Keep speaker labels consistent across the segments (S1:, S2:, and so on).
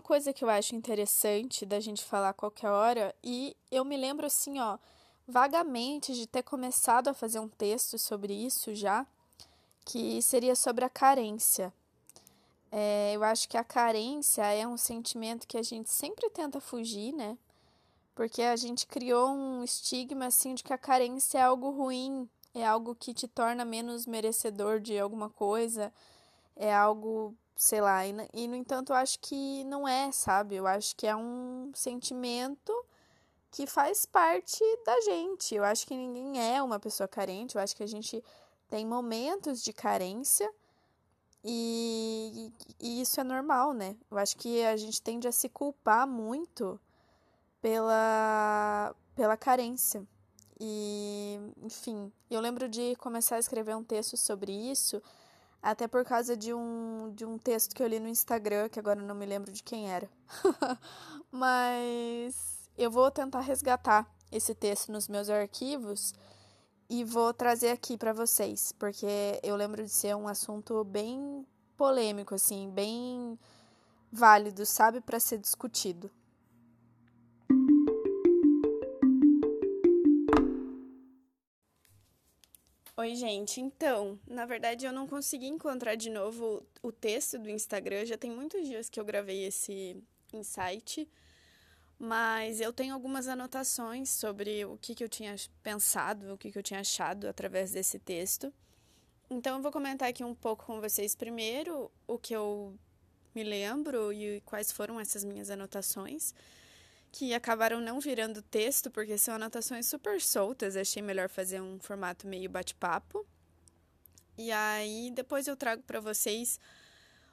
S1: Coisa que eu acho interessante da gente falar qualquer hora, e eu me lembro assim, ó, vagamente de ter começado a fazer um texto sobre isso já, que seria sobre a carência. É, eu acho que a carência é um sentimento que a gente sempre tenta fugir, né? Porque a gente criou um estigma assim de que a carência é algo ruim, é algo que te torna menos merecedor de alguma coisa, é algo sei lá, e, e no entanto eu acho que não é, sabe? Eu acho que é um sentimento que faz parte da gente. Eu acho que ninguém é uma pessoa carente, eu acho que a gente tem momentos de carência e, e, isso é normal, né? Eu acho que a gente tende a se culpar muito pela, pela carência. E, enfim, eu lembro de começar a escrever um texto sobre isso até por causa de um, de um texto que eu li no Instagram, que agora não me lembro de quem era. Mas eu vou tentar resgatar esse texto nos meus arquivos e vou trazer aqui para vocês, porque eu lembro de ser um assunto bem polêmico, assim, bem válido, sabe, para ser discutido. Oi, gente. Então, na verdade, eu não consegui encontrar de novo o texto do Instagram. Já tem muitos dias que eu gravei esse insight, mas eu tenho algumas anotações sobre o que, que eu tinha pensado, o que, que eu tinha achado através desse texto. Então, eu vou comentar aqui um pouco com vocês primeiro o que eu me lembro e quais foram essas minhas anotações que acabaram não virando texto, porque são anotações super soltas. Achei melhor fazer um formato meio bate-papo. E aí depois eu trago para vocês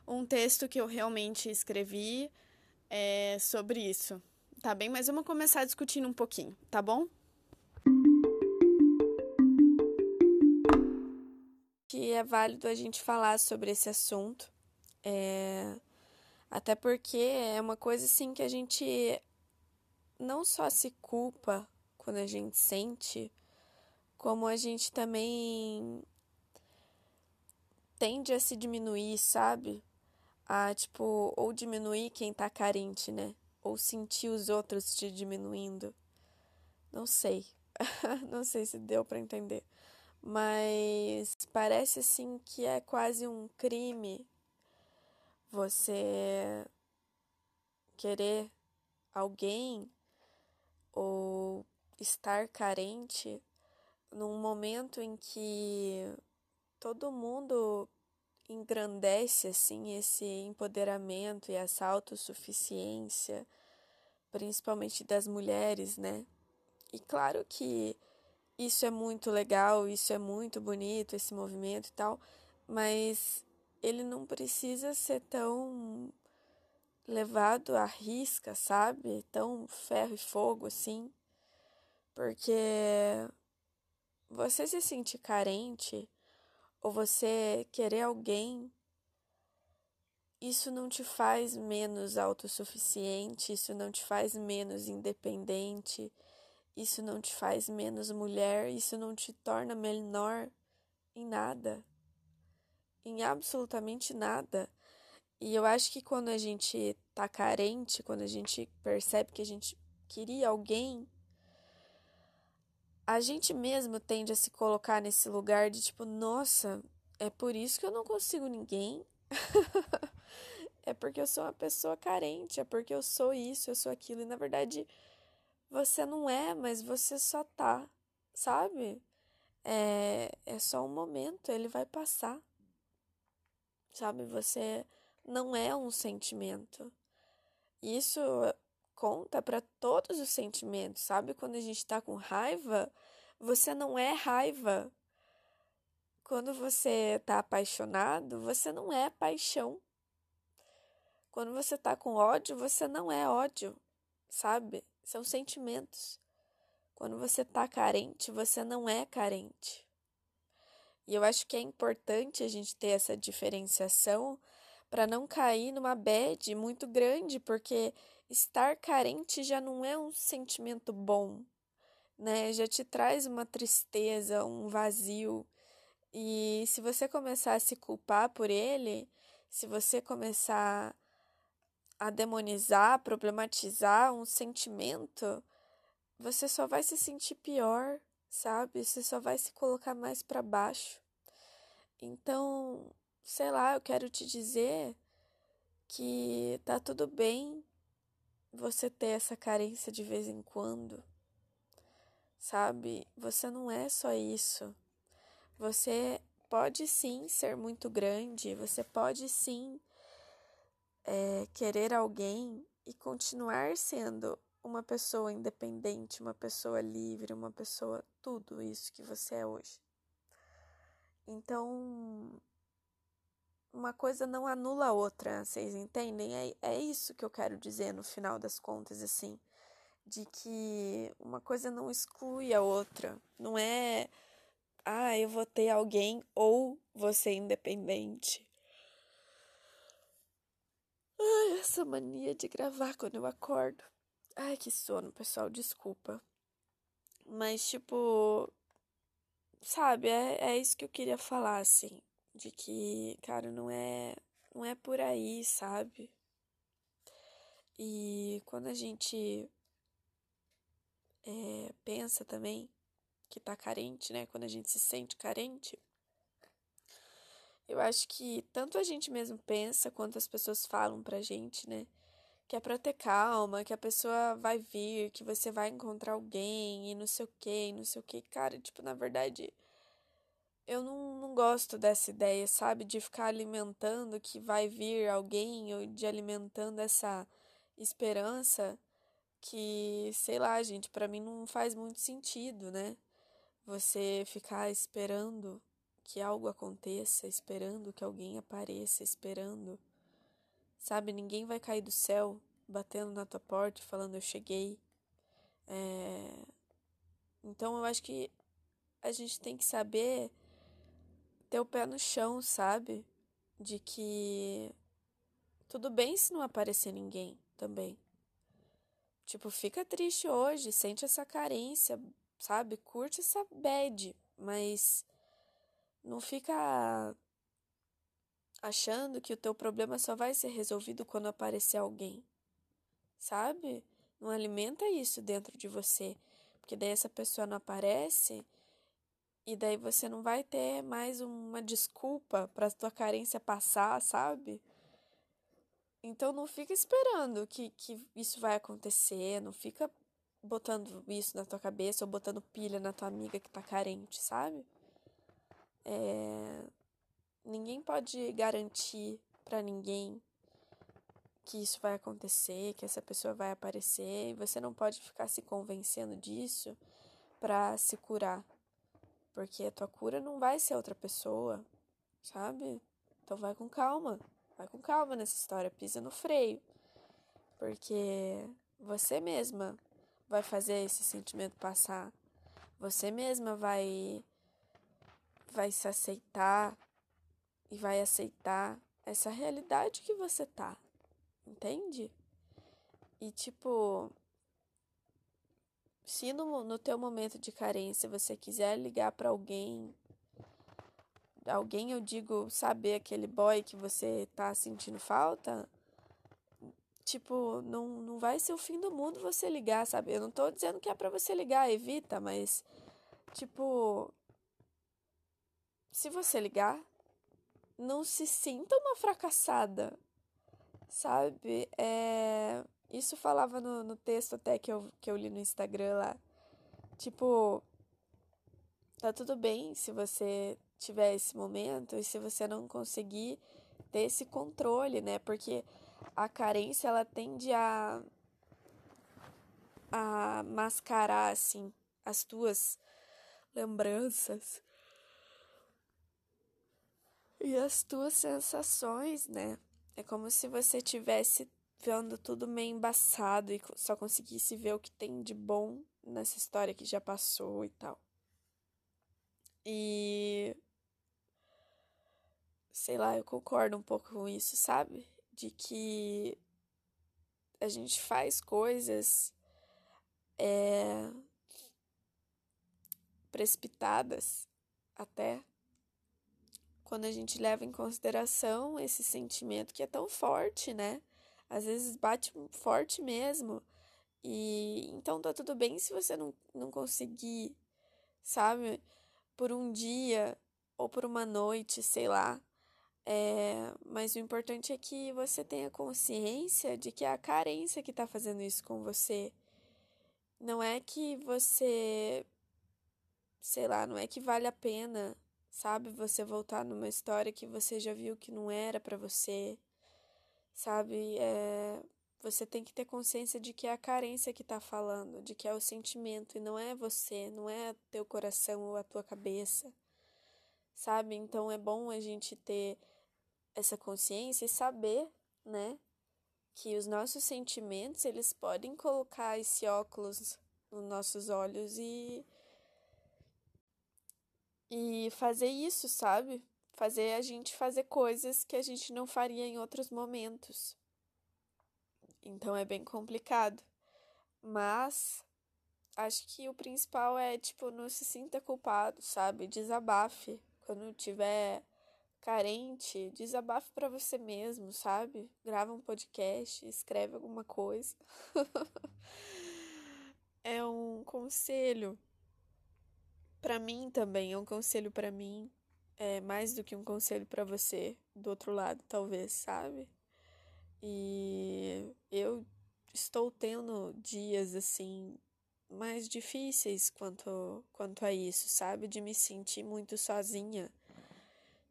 S1: um texto que eu realmente escrevi é, sobre isso, tá bem? Mas vamos começar discutindo um pouquinho, tá bom? Que é válido a gente falar sobre esse assunto, é... até porque é uma coisa assim que a gente não só se culpa quando a gente sente, como a gente também tende a se diminuir, sabe? A, tipo, ou diminuir quem tá carente, né? Ou sentir os outros te diminuindo. Não sei. não sei se deu para entender. Mas parece assim que é quase um crime você querer alguém ou estar carente num momento em que todo mundo engrandece assim esse empoderamento e essa autossuficiência, principalmente das mulheres, né? E claro que isso é muito legal, isso é muito bonito, esse movimento e tal, mas ele não precisa ser tão levado à risca, sabe? Tão ferro e fogo assim. Porque você se sentir carente ou você querer alguém, isso não te faz menos autossuficiente, isso não te faz menos independente, isso não te faz menos mulher, isso não te torna menor em nada. Em absolutamente nada. E eu acho que quando a gente tá carente, quando a gente percebe que a gente queria alguém, a gente mesmo tende a se colocar nesse lugar de tipo, nossa, é por isso que eu não consigo ninguém. é porque eu sou uma pessoa carente, é porque eu sou isso, eu sou aquilo. E na verdade, você não é, mas você só tá, sabe? É, é só um momento, ele vai passar. Sabe? Você não é um sentimento. Isso conta para todos os sentimentos, sabe? Quando a gente está com raiva, você não é raiva. Quando você está apaixonado, você não é paixão. Quando você está com ódio, você não é ódio, sabe? São sentimentos. Quando você tá carente, você não é carente. E eu acho que é importante a gente ter essa diferenciação para não cair numa bad muito grande, porque estar carente já não é um sentimento bom, né? Já te traz uma tristeza, um vazio. E se você começar a se culpar por ele, se você começar a demonizar, problematizar um sentimento, você só vai se sentir pior, sabe? Você só vai se colocar mais para baixo. Então, sei lá, eu quero te dizer que tá tudo bem você ter essa carência de vez em quando. Sabe? Você não é só isso. Você pode sim ser muito grande, você pode sim é, querer alguém e continuar sendo uma pessoa independente, uma pessoa livre, uma pessoa tudo isso que você é hoje. Então, uma coisa não anula a outra, vocês entendem? É, é isso que eu quero dizer no final das contas, assim, de que uma coisa não exclui a outra. Não é, ah, eu vou ter alguém ou você independente. Ai, essa mania de gravar quando eu acordo. Ai, que sono, pessoal, desculpa. Mas, tipo, sabe, é, é isso que eu queria falar, assim. De que, cara, não é, não é por aí, sabe? E quando a gente é, pensa também que tá carente, né? Quando a gente se sente carente, eu acho que tanto a gente mesmo pensa quanto as pessoas falam pra gente, né? Que é pra ter calma, que a pessoa vai vir, que você vai encontrar alguém e não sei o que, não sei o que. Cara, tipo, na verdade, eu não, não gosto dessa ideia, sabe? De ficar alimentando que vai vir alguém ou de alimentando essa esperança que, sei lá, gente, para mim não faz muito sentido, né? Você ficar esperando que algo aconteça, esperando que alguém apareça, esperando. Sabe, ninguém vai cair do céu batendo na tua porta falando eu cheguei. É... Então eu acho que a gente tem que saber ter o pé no chão, sabe? De que tudo bem se não aparecer ninguém também. Tipo, fica triste hoje, sente essa carência, sabe? Curte essa bad, mas não fica achando que o teu problema só vai ser resolvido quando aparecer alguém. Sabe? Não alimenta isso dentro de você, porque daí essa pessoa não aparece e daí você não vai ter mais uma desculpa para tua carência passar, sabe? Então não fica esperando que, que isso vai acontecer, não fica botando isso na tua cabeça ou botando pilha na tua amiga que tá carente, sabe? É... Ninguém pode garantir para ninguém que isso vai acontecer, que essa pessoa vai aparecer, e você não pode ficar se convencendo disso para se curar. Porque a tua cura não vai ser outra pessoa, sabe? Então vai com calma. Vai com calma nessa história, pisa no freio. Porque você mesma vai fazer esse sentimento passar. Você mesma vai vai se aceitar e vai aceitar essa realidade que você tá. Entende? E tipo, se no, no teu momento de carência você quiser ligar para alguém, alguém eu digo, saber aquele boy que você tá sentindo falta, tipo, não, não vai ser o fim do mundo você ligar, sabe? Eu não tô dizendo que é para você ligar, evita, mas tipo, se você ligar, não se sinta uma fracassada, sabe? É, isso falava no, no texto até que eu, que eu li no Instagram lá. Tipo, tá tudo bem se você tiver esse momento e se você não conseguir ter esse controle, né? Porque a carência ela tende a a mascarar assim as tuas lembranças e as tuas sensações, né? É como se você tivesse vendo tudo meio embaçado e só conseguisse ver o que tem de bom nessa história que já passou e tal. E sei lá, eu concordo um pouco com isso, sabe? De que a gente faz coisas é, precipitadas até quando a gente leva em consideração esse sentimento que é tão forte, né? Às vezes bate forte mesmo. E então tá tudo bem se você não, não conseguir, sabe? Por um dia ou por uma noite, sei lá. É, mas o importante é que você tenha consciência de que é a carência que tá fazendo isso com você. Não é que você. Sei lá, não é que vale a pena sabe? Você voltar numa história que você já viu que não era para você, sabe? É, você tem que ter consciência de que é a carência que tá falando, de que é o sentimento e não é você, não é teu coração ou a tua cabeça, sabe? Então é bom a gente ter essa consciência e saber, né? Que os nossos sentimentos, eles podem colocar esse óculos nos nossos olhos e e fazer isso, sabe? Fazer a gente fazer coisas que a gente não faria em outros momentos. Então é bem complicado. Mas acho que o principal é, tipo, não se sinta culpado, sabe? Desabafe. Quando tiver carente, desabafe para você mesmo, sabe? Grava um podcast, escreve alguma coisa. é um conselho para mim também, é um conselho para mim, é mais do que um conselho para você, do outro lado, talvez, sabe? E eu estou tendo dias assim mais difíceis quanto quanto a isso, sabe? De me sentir muito sozinha.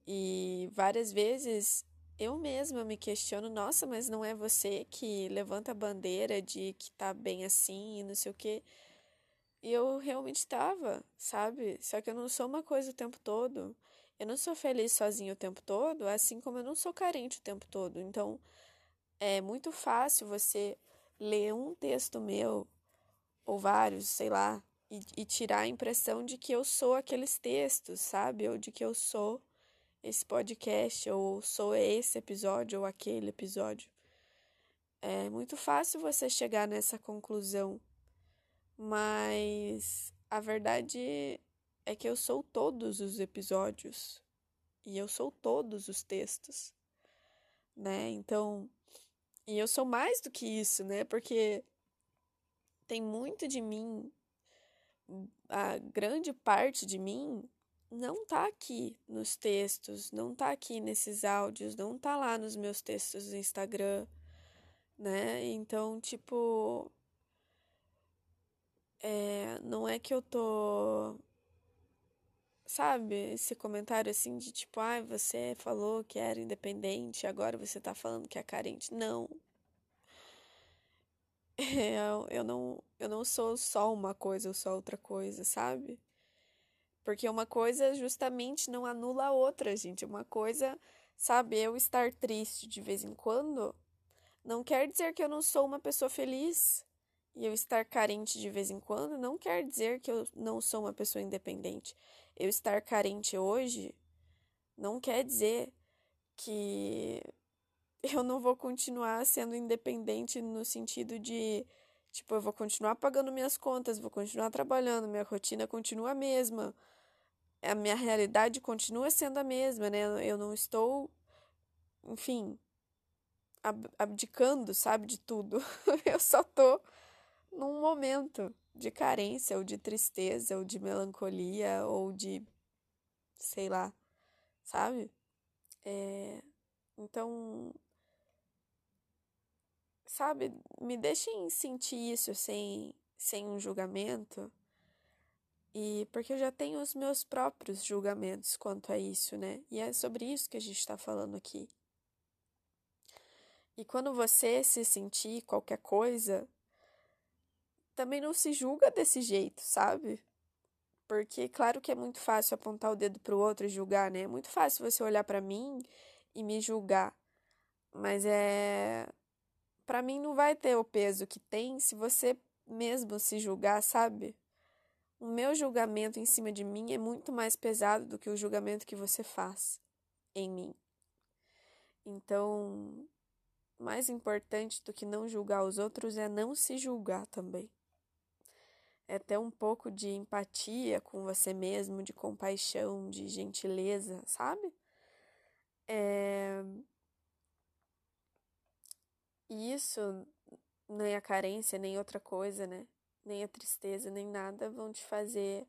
S1: E várias vezes eu mesma me questiono, nossa, mas não é você que levanta a bandeira de que tá bem assim e não sei o quê. E eu realmente estava, sabe? Só que eu não sou uma coisa o tempo todo. Eu não sou feliz sozinha o tempo todo, assim como eu não sou carente o tempo todo. Então, é muito fácil você ler um texto meu, ou vários, sei lá, e, e tirar a impressão de que eu sou aqueles textos, sabe? Ou de que eu sou esse podcast, ou sou esse episódio, ou aquele episódio. É muito fácil você chegar nessa conclusão mas a verdade é que eu sou todos os episódios e eu sou todos os textos, né? Então, e eu sou mais do que isso, né? Porque tem muito de mim, a grande parte de mim não tá aqui nos textos, não tá aqui nesses áudios, não tá lá nos meus textos do Instagram, né? Então, tipo, é, não é que eu tô. Sabe, esse comentário assim de tipo, ai, ah, você falou que era independente, agora você tá falando que é carente. Não. É, eu, eu, não, eu não sou só uma coisa, eu sou outra coisa, sabe? Porque uma coisa justamente não anula a outra, gente. Uma coisa, sabe, eu estar triste de vez em quando não quer dizer que eu não sou uma pessoa feliz. E eu estar carente de vez em quando não quer dizer que eu não sou uma pessoa independente. Eu estar carente hoje não quer dizer que eu não vou continuar sendo independente no sentido de, tipo, eu vou continuar pagando minhas contas, vou continuar trabalhando, minha rotina continua a mesma, a minha realidade continua sendo a mesma, né? Eu não estou, enfim, abdicando, sabe, de tudo. eu só tô num momento de carência ou de tristeza ou de melancolia ou de sei lá, sabe? É, então, sabe, me deixem sentir isso sem, sem um julgamento. E porque eu já tenho os meus próprios julgamentos quanto a isso, né? E é sobre isso que a gente está falando aqui. E quando você se sentir qualquer coisa, também não se julga desse jeito, sabe? Porque claro que é muito fácil apontar o dedo pro outro e julgar, né? É muito fácil você olhar para mim e me julgar. Mas é para mim não vai ter o peso que tem se você mesmo se julgar, sabe? O meu julgamento em cima de mim é muito mais pesado do que o julgamento que você faz em mim. Então, mais importante do que não julgar os outros é não se julgar também. É ter um pouco de empatia com você mesmo, de compaixão, de gentileza, sabe? É... Isso, nem a carência, nem outra coisa, né? Nem a tristeza, nem nada vão te fazer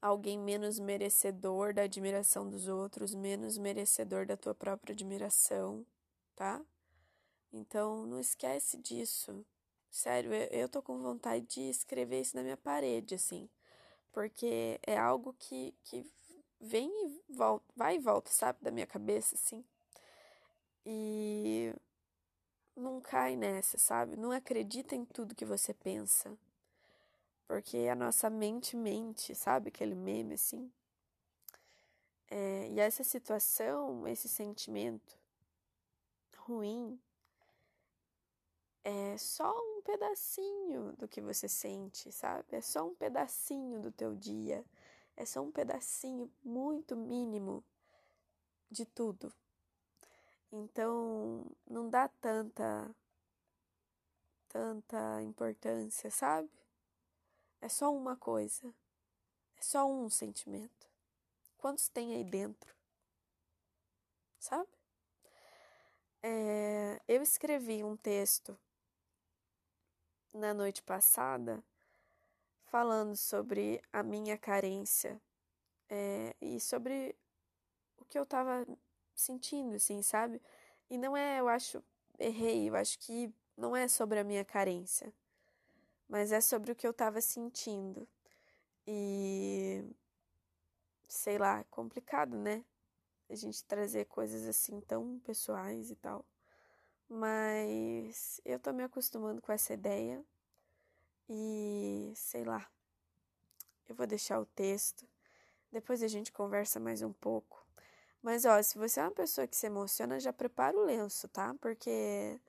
S1: alguém menos merecedor da admiração dos outros, menos merecedor da tua própria admiração, tá? Então, não esquece disso. Sério, eu, eu tô com vontade de escrever isso na minha parede, assim. Porque é algo que, que vem e volta, vai e volta, sabe? Da minha cabeça, assim. E não cai nessa, sabe? Não acredita em tudo que você pensa. Porque a nossa mente mente, sabe? Aquele meme, assim. É, e essa situação, esse sentimento ruim, é só um pedacinho do que você sente, sabe? É só um pedacinho do teu dia. É só um pedacinho muito mínimo de tudo. Então, não dá tanta tanta importância, sabe? É só uma coisa. É só um sentimento. Quantos tem aí dentro? Sabe? É, eu escrevi um texto na noite passada falando sobre a minha carência é, e sobre o que eu tava sentindo, assim, sabe? E não é, eu acho, errei, eu acho que não é sobre a minha carência, mas é sobre o que eu tava sentindo. E sei lá, é complicado, né? A gente trazer coisas assim tão pessoais e tal. Mas eu tô me acostumando com essa ideia e sei lá. Eu vou deixar o texto. Depois a gente conversa mais um pouco. Mas ó, se você é uma pessoa que se emociona, já prepara o lenço, tá? Porque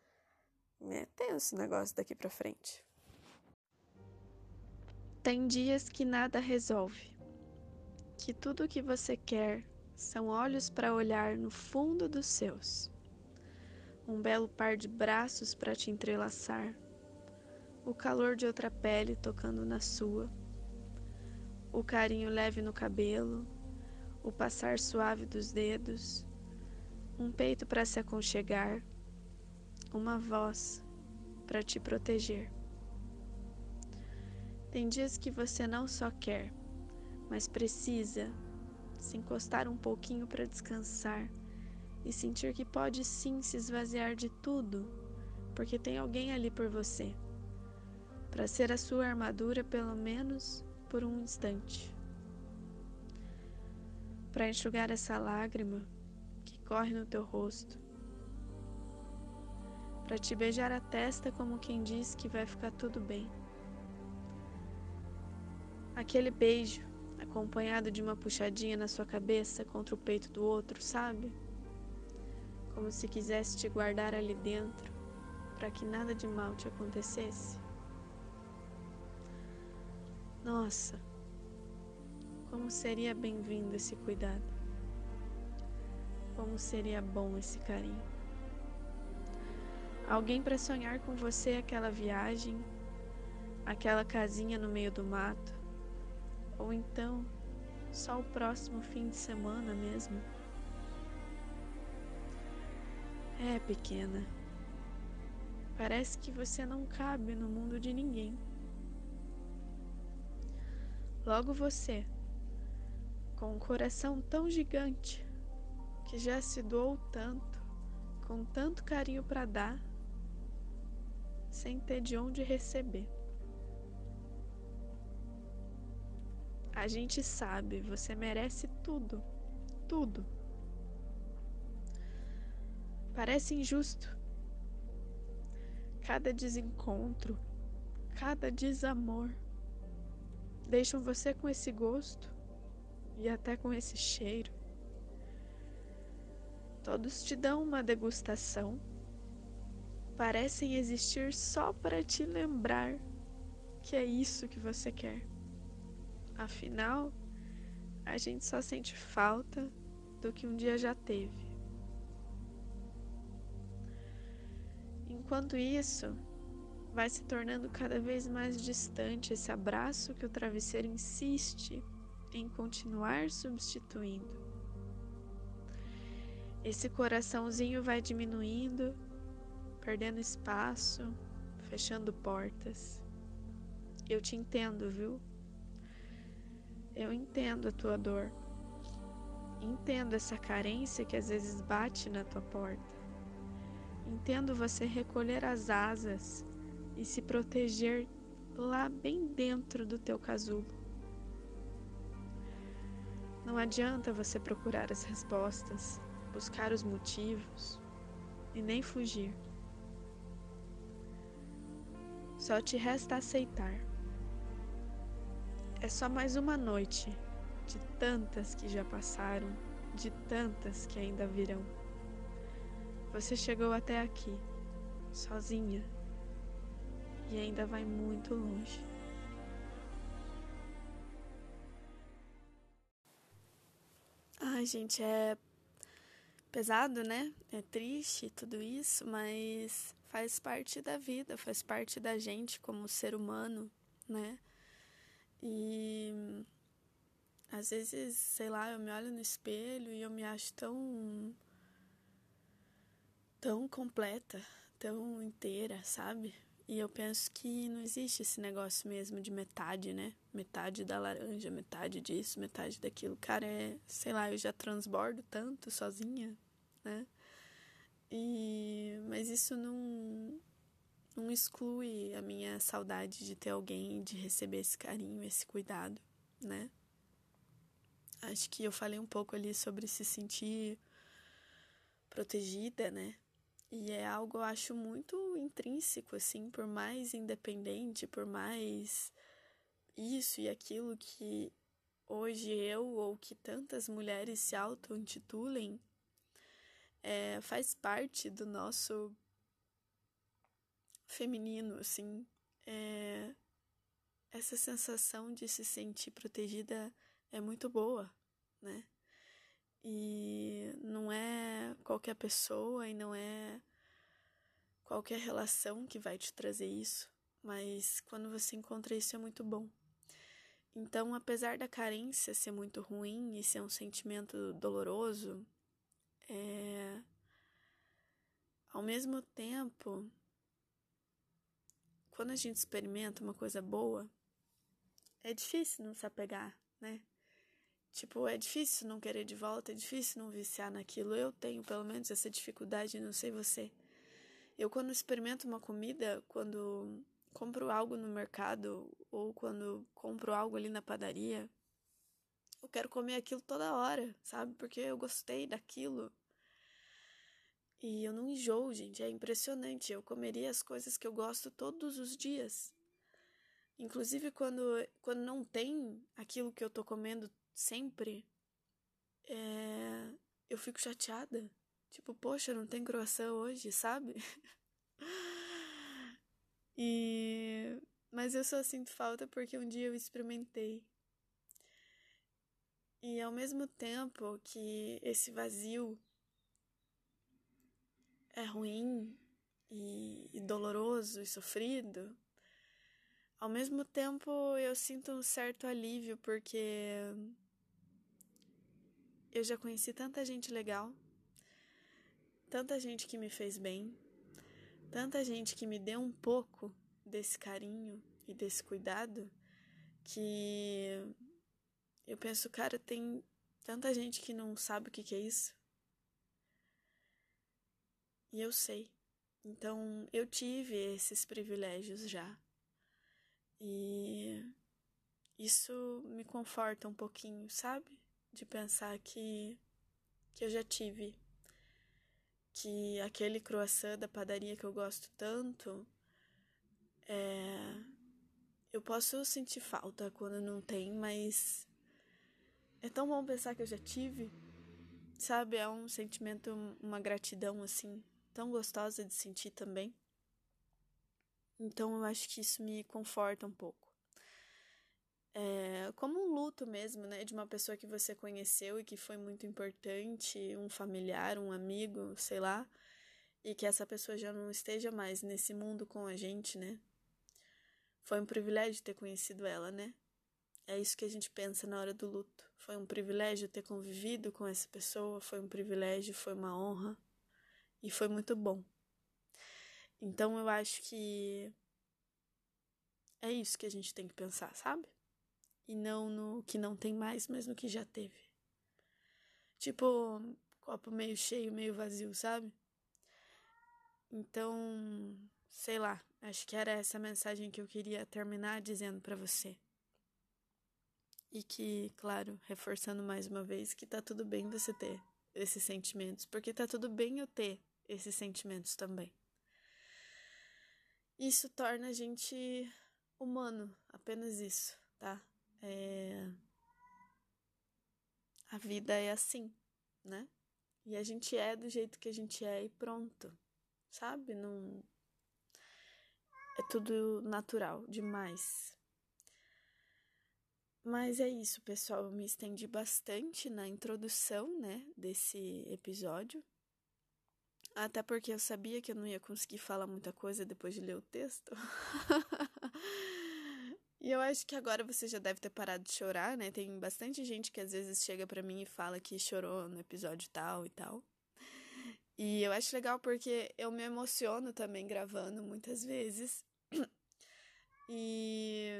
S1: é tenso o negócio daqui pra frente. Tem dias que nada resolve. Que tudo o que você quer são olhos para olhar no fundo dos seus um belo par de braços para te entrelaçar, o calor de outra pele tocando na sua, o carinho leve no cabelo, o passar suave dos dedos, um peito para se aconchegar, uma voz para te proteger. Tem dias que você não só quer, mas precisa se encostar um pouquinho para descansar e sentir que pode sim se esvaziar de tudo, porque tem alguém ali por você, para ser a sua armadura pelo menos por um instante. Para enxugar essa lágrima que corre no teu rosto, para te beijar a testa como quem diz que vai ficar tudo bem. Aquele beijo acompanhado de uma puxadinha na sua cabeça contra o peito do outro, sabe? Como se quisesse te guardar ali dentro para que nada de mal te acontecesse. Nossa, como seria bem-vindo esse cuidado, como seria bom esse carinho. Alguém para sonhar com você aquela viagem, aquela casinha no meio do mato, ou então só o próximo fim de semana mesmo. É, pequena. Parece que você não cabe no mundo de ninguém. Logo você, com um coração tão gigante, que já se doou tanto, com tanto carinho para dar, sem ter de onde receber. A gente sabe, você merece tudo, tudo. Parece injusto. Cada desencontro, cada desamor deixam você com esse gosto e até com esse cheiro. Todos te dão uma degustação. Parecem existir só para te lembrar que é isso que você quer. Afinal, a gente só sente falta do que um dia já teve. Enquanto isso, vai se tornando cada vez mais distante esse abraço que o travesseiro insiste em continuar substituindo. Esse coraçãozinho vai diminuindo, perdendo espaço, fechando portas. Eu te entendo, viu? Eu entendo a tua dor. Entendo essa carência que às vezes bate na tua porta. Entendo você recolher as asas e se proteger lá bem dentro do teu casulo. Não adianta você procurar as respostas, buscar os motivos e nem fugir. Só te resta aceitar. É só mais uma noite de tantas que já passaram, de tantas que ainda virão. Você chegou até aqui, sozinha, e ainda vai muito longe. Ai, gente, é pesado, né? É triste tudo isso, mas faz parte da vida, faz parte da gente como ser humano, né? E às vezes, sei lá, eu me olho no espelho e eu me acho tão tão completa, tão inteira, sabe? E eu penso que não existe esse negócio mesmo de metade, né? Metade da laranja, metade disso, metade daquilo. Cara, é, sei lá, eu já transbordo tanto sozinha, né? E mas isso não não exclui a minha saudade de ter alguém, de receber esse carinho, esse cuidado, né? Acho que eu falei um pouco ali sobre se sentir protegida, né? E é algo eu acho muito intrínseco, assim, por mais independente, por mais isso e aquilo que hoje eu ou que tantas mulheres se auto-intitulem, é, faz parte do nosso feminino, assim. É, essa sensação de se sentir protegida é muito boa, né? E não é qualquer pessoa e não é qualquer relação que vai te trazer isso, mas quando você encontra isso é muito bom. Então, apesar da carência ser muito ruim e ser um sentimento doloroso, é... ao mesmo tempo, quando a gente experimenta uma coisa boa, é difícil não se apegar, né? Tipo, é difícil não querer de volta, é difícil não viciar naquilo. Eu tenho pelo menos essa dificuldade, não sei você. Eu, quando experimento uma comida, quando compro algo no mercado ou quando compro algo ali na padaria, eu quero comer aquilo toda hora, sabe? Porque eu gostei daquilo. E eu não enjoo, gente, é impressionante. Eu comeria as coisas que eu gosto todos os dias. Inclusive quando, quando não tem aquilo que eu tô comendo sempre, é, eu fico chateada. Tipo, poxa, não tem croissant hoje, sabe? e mas eu só sinto falta porque um dia eu experimentei. E ao mesmo tempo que esse vazio é ruim e, e doloroso e sofrido, ao mesmo tempo eu sinto um certo alívio porque eu já conheci tanta gente legal, tanta gente que me fez bem, tanta gente que me deu um pouco desse carinho e desse cuidado que eu penso, cara, tem tanta gente que não sabe o que, que é isso. E eu sei. Então eu tive esses privilégios já. E isso me conforta um pouquinho, sabe? De pensar que, que eu já tive. Que aquele croissant da padaria que eu gosto tanto, é, eu posso sentir falta quando não tem, mas é tão bom pensar que eu já tive. Sabe, é um sentimento, uma gratidão assim, tão gostosa de sentir também. Então eu acho que isso me conforta um pouco. É, como um luto mesmo, né, de uma pessoa que você conheceu e que foi muito importante, um familiar, um amigo, sei lá, e que essa pessoa já não esteja mais nesse mundo com a gente, né? Foi um privilégio ter conhecido ela, né? É isso que a gente pensa na hora do luto. Foi um privilégio ter convivido com essa pessoa, foi um privilégio, foi uma honra e foi muito bom. Então eu acho que é isso que a gente tem que pensar, sabe? E não no que não tem mais, mas no que já teve. Tipo, copo meio cheio, meio vazio, sabe? Então, sei lá, acho que era essa mensagem que eu queria terminar dizendo para você. E que, claro, reforçando mais uma vez que tá tudo bem você ter esses sentimentos, porque tá tudo bem eu ter esses sentimentos também. Isso torna a gente humano, apenas isso, tá? É... A vida é assim, né? E a gente é do jeito que a gente é e pronto sabe? Não. É tudo natural demais. Mas é isso, pessoal. Eu me estendi bastante na introdução, né, desse episódio. Até porque eu sabia que eu não ia conseguir falar muita coisa depois de ler o texto. e eu acho que agora você já deve ter parado de chorar, né? Tem bastante gente que às vezes chega para mim e fala que chorou no episódio tal e tal. E eu acho legal porque eu me emociono também gravando muitas vezes. E.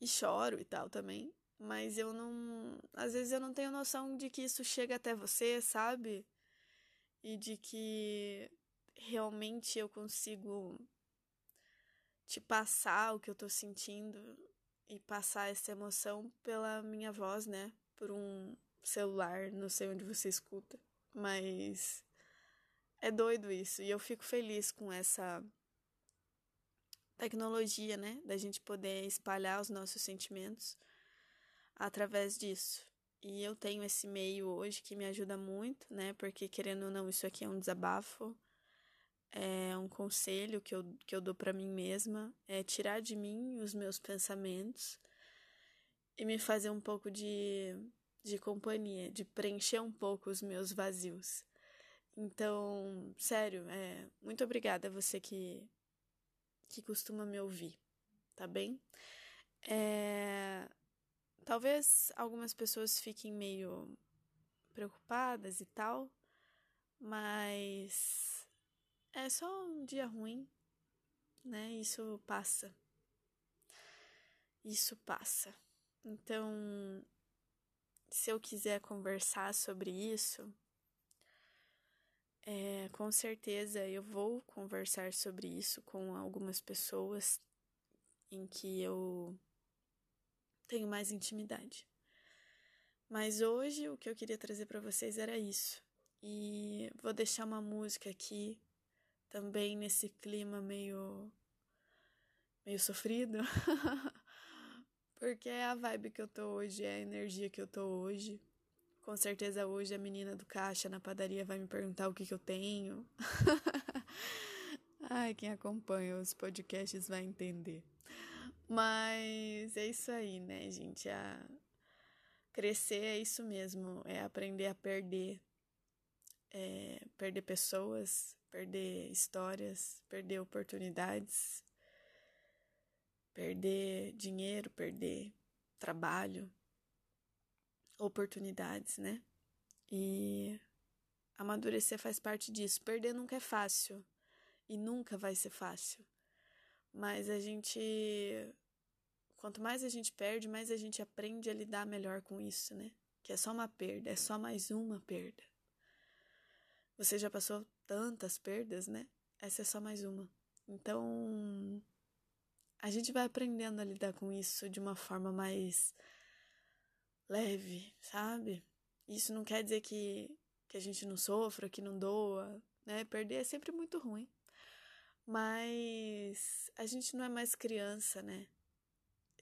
S1: E choro e tal também. Mas eu não. Às vezes eu não tenho noção de que isso chega até você, sabe? E de que realmente eu consigo te passar o que eu tô sentindo e passar essa emoção pela minha voz, né? Por um celular, não sei onde você escuta. Mas é doido isso. E eu fico feliz com essa tecnologia, né? Da gente poder espalhar os nossos sentimentos através disso. E eu tenho esse meio hoje que me ajuda muito, né? Porque, querendo ou não, isso aqui é um desabafo, é um conselho que eu, que eu dou para mim mesma, é tirar de mim os meus pensamentos e me fazer um pouco de de companhia, de preencher um pouco os meus vazios. Então, sério, é, muito obrigada a você que, que costuma me ouvir, tá bem? É, talvez algumas pessoas fiquem meio preocupadas e tal, mas é só um dia ruim, né? Isso passa. Isso passa. Então, se eu quiser conversar sobre isso, é, com certeza eu vou conversar sobre isso com algumas pessoas em que eu tenho mais intimidade. Mas hoje o que eu queria trazer para vocês era isso. E vou deixar uma música aqui também nesse clima meio meio sofrido. Porque é a vibe que eu tô hoje, é a energia que eu tô hoje. Com certeza hoje a menina do caixa na padaria vai me perguntar o que, que eu tenho. Ai, quem acompanha os podcasts vai entender. Mas é isso aí, né, gente? A... Crescer é isso mesmo, é aprender a perder. É perder pessoas, perder histórias, perder oportunidades, perder dinheiro, perder trabalho, oportunidades, né? E amadurecer faz parte disso. Perder nunca é fácil e nunca vai ser fácil. Mas a gente quanto mais a gente perde, mais a gente aprende a lidar melhor com isso, né? Que é só uma perda, é só mais uma perda. Você já passou tantas perdas, né? Essa é só mais uma. Então, a gente vai aprendendo a lidar com isso de uma forma mais leve, sabe? Isso não quer dizer que, que a gente não sofra, que não doa, né? Perder é sempre muito ruim. Mas a gente não é mais criança, né?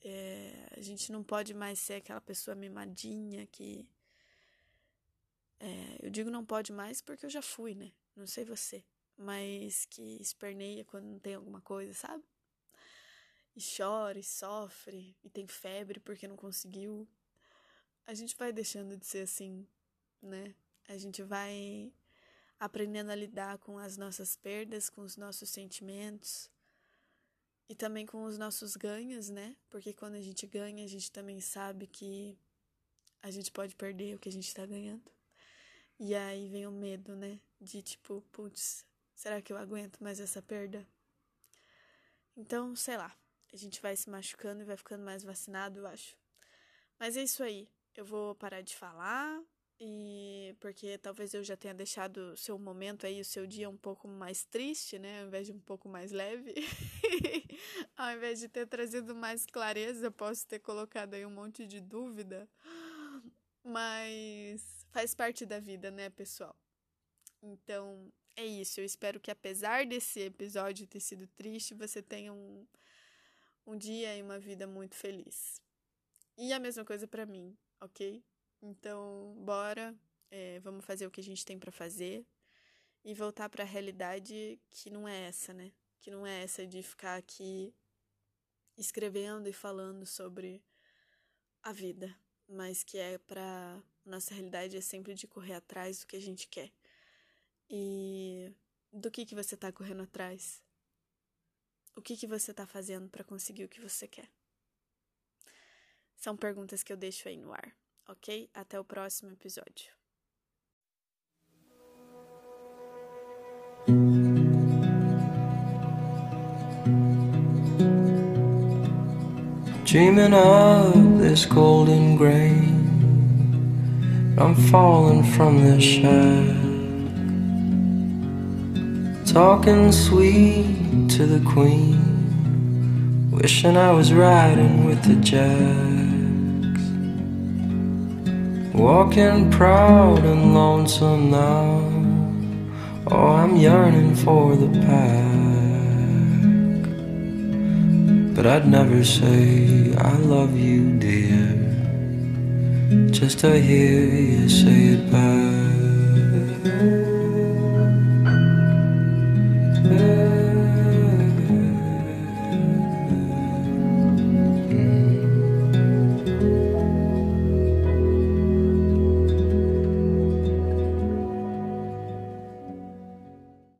S1: É, a gente não pode mais ser aquela pessoa mimadinha que. É, eu digo não pode mais porque eu já fui, né? Não sei você. mas que esperneia quando não tem alguma coisa, sabe? E chora, e sofre, e tem febre porque não conseguiu. A gente vai deixando de ser assim, né? A gente vai aprendendo a lidar com as nossas perdas, com os nossos sentimentos e também com os nossos ganhos, né? Porque quando a gente ganha, a gente também sabe que a gente pode perder o que a gente tá ganhando. E aí vem o medo, né? De tipo, putz, será que eu aguento mais essa perda? Então, sei lá, a gente vai se machucando e vai ficando mais vacinado, eu acho. Mas é isso aí. Eu vou parar de falar, e porque talvez eu já tenha deixado o seu momento aí, o seu dia um pouco mais triste, né? Ao invés de um pouco mais leve. Ao invés de ter trazido mais clareza, posso ter colocado aí um monte de dúvida. Mas faz parte da vida, né, pessoal? Então, é isso. Eu espero que apesar desse episódio ter sido triste, você tenha um, um dia e uma vida muito feliz. E a mesma coisa para mim, ok? Então, bora, é, vamos fazer o que a gente tem para fazer e voltar para a realidade que não é essa, né? Que não é essa de ficar aqui escrevendo e falando sobre a vida, mas que é para nossa realidade é sempre de correr atrás do que a gente quer. E do que que você está correndo atrás? O que que você está fazendo para conseguir o que você quer? São perguntas que eu deixo aí no ar ok? Até o próximo episódio. Dreaming of this golden grain, I'm falling from the shack. Talking sweet to the queen, wishing I was riding with the jazz. Walking proud and lonesome now. Oh, I'm yearning for the pack. But I'd never say I love you, dear. Just to hear you say it back.